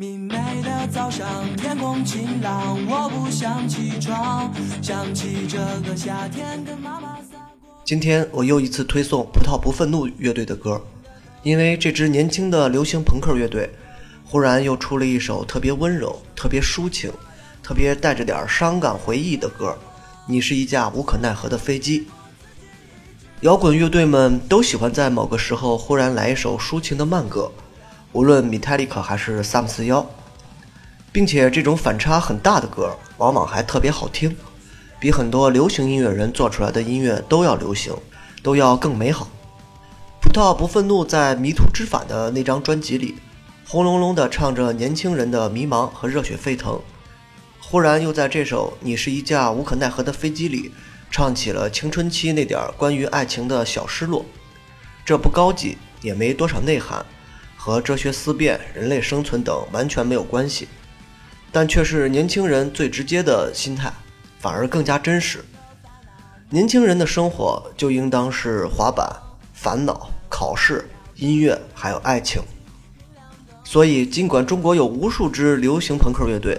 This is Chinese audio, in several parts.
明媚的早上，天空晴朗，我不想起床，想起这个夏天跟妈妈撒过。今天我又一次推送葡萄不愤怒乐队的歌，因为这支年轻的流行朋克乐队，忽然又出了一首特别温柔、特别抒情、特别带着点伤感回忆的歌。你是一架无可奈何的飞机。摇滚乐队们都喜欢在某个时候忽然来一首抒情的慢歌。无论米泰利克还是萨姆四幺，并且这种反差很大的歌，往往还特别好听，比很多流行音乐人做出来的音乐都要流行，都要更美好。葡萄不愤怒在《迷途知返》的那张专辑里，轰隆隆地唱着年轻人的迷茫和热血沸腾，忽然又在这首《你是一架无可奈何的飞机》里，唱起了青春期那点关于爱情的小失落。这不高级，也没多少内涵。和哲学思辨、人类生存等完全没有关系，但却是年轻人最直接的心态，反而更加真实。年轻人的生活就应当是滑板、烦恼、考试、音乐，还有爱情。所以，尽管中国有无数支流行朋克乐队，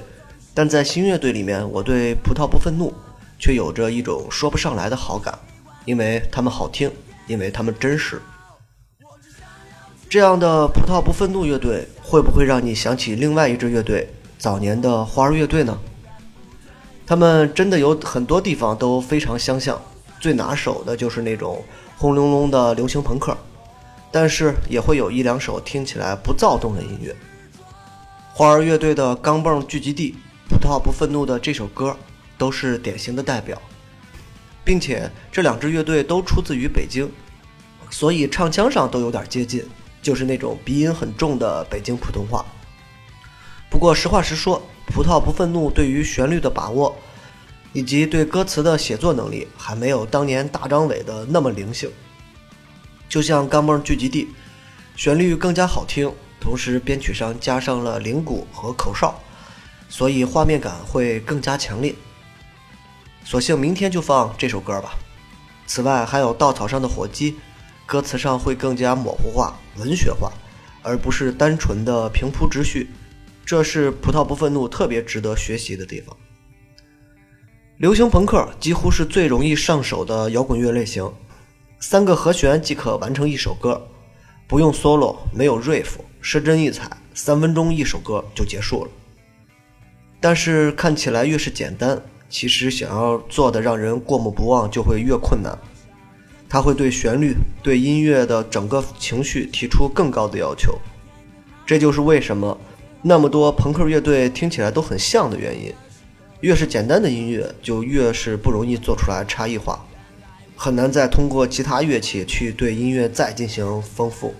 但在新乐队里面，我对葡萄不愤怒却有着一种说不上来的好感，因为他们好听，因为他们真实。这样的葡萄不愤怒乐队会不会让你想起另外一支乐队早年的花儿乐队呢？他们真的有很多地方都非常相像，最拿手的就是那种轰隆隆的流行朋克，但是也会有一两首听起来不躁动的音乐。花儿乐队的《钢蹦聚集地》，葡萄不愤怒的这首歌都是典型的代表，并且这两支乐队都出自于北京，所以唱腔上都有点接近。就是那种鼻音很重的北京普通话。不过实话实说，葡萄不愤怒对于旋律的把握，以及对歌词的写作能力，还没有当年大张伟的那么灵性。就像《钢镚聚集地》，旋律更加好听，同时编曲上加上了铃鼓和口哨，所以画面感会更加强烈。索性明天就放这首歌吧。此外，还有《稻草上的火鸡》。歌词上会更加模糊化、文学化，而不是单纯的平铺直叙，这是葡萄不愤怒特别值得学习的地方。流行朋克几乎是最容易上手的摇滚乐类型，三个和弦即可完成一首歌，不用 solo，没有 riff，失真异彩，三分钟一首歌就结束了。但是看起来越是简单，其实想要做的让人过目不忘就会越困难。他会对旋律、对音乐的整个情绪提出更高的要求，这就是为什么那么多朋克乐队听起来都很像的原因。越是简单的音乐，就越是不容易做出来差异化，很难再通过其他乐器去对音乐再进行丰富。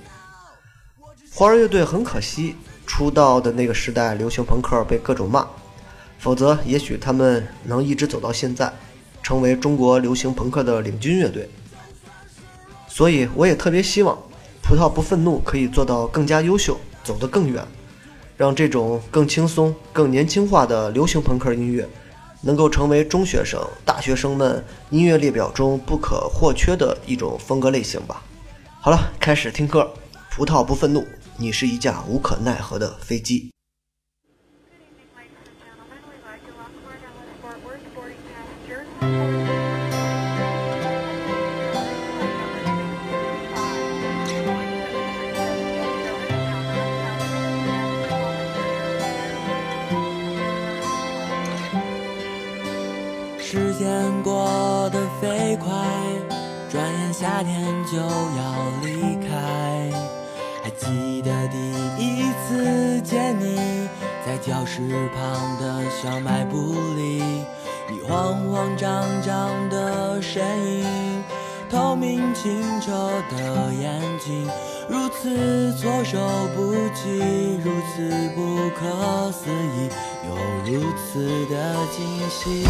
花儿乐队很可惜，出道的那个时代流行朋克被各种骂，否则也许他们能一直走到现在，成为中国流行朋克的领军乐队。所以，我也特别希望，葡萄不愤怒可以做到更加优秀，走得更远，让这种更轻松、更年轻化的流行朋克音乐，能够成为中学生、大学生们音乐列表中不可或缺的一种风格类型吧。好了，开始听歌。葡萄不愤怒，你是一架无可奈何的飞机。时间过得飞快，转眼夏天就要离开。还记得第一次见你，在教室旁的小卖部里，你慌慌张张的身影，明清澈的眼睛。如此措手不及，如此不可思议，又如此的惊喜。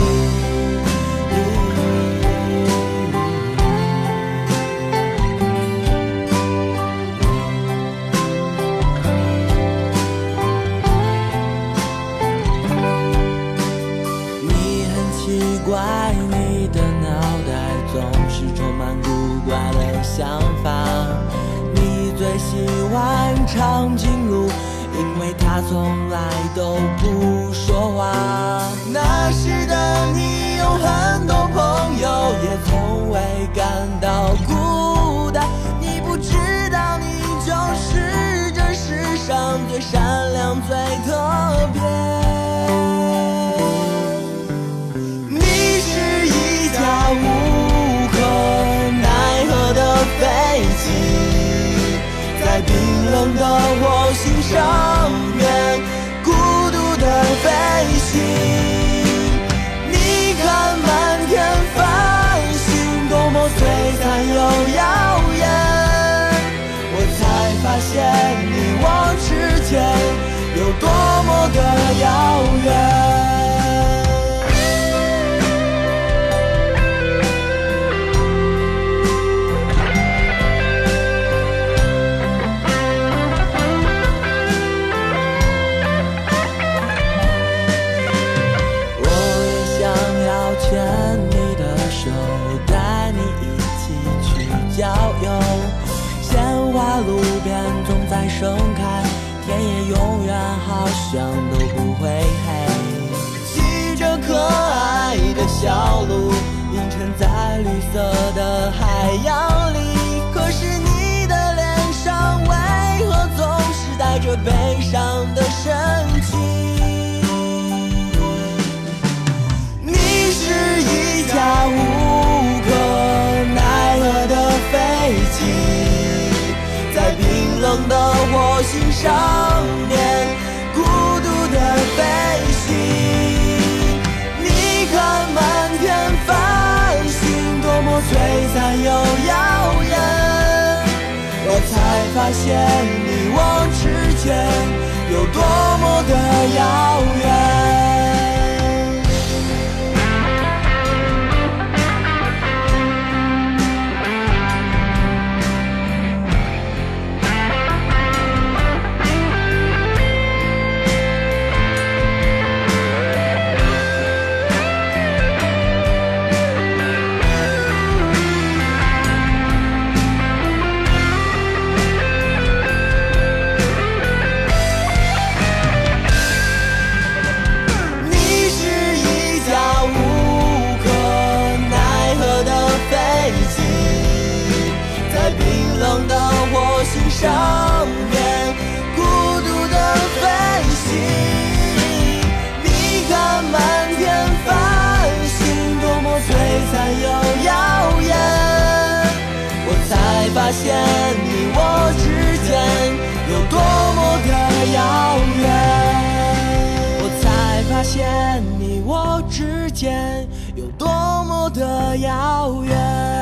想法。你最喜欢长颈鹿，因为它从来都不说话。那时的你有很多朋友，也从未感到孤单。你不知道，你就是这世上最善良、最特到我心上。想都不会黑。骑着可爱的小鹿，映衬在绿色的海洋里。可是你的脸上为何总是带着悲伤的神情？你是一架无可奈何的飞机，在冰冷的火星上又耀眼，我才发现你我之间有多么的遥远。少年孤独的飞行你看满天繁星多么璀璨又耀眼我才发现你我之间有多么的遥远我才发现你我之间有多么的遥远。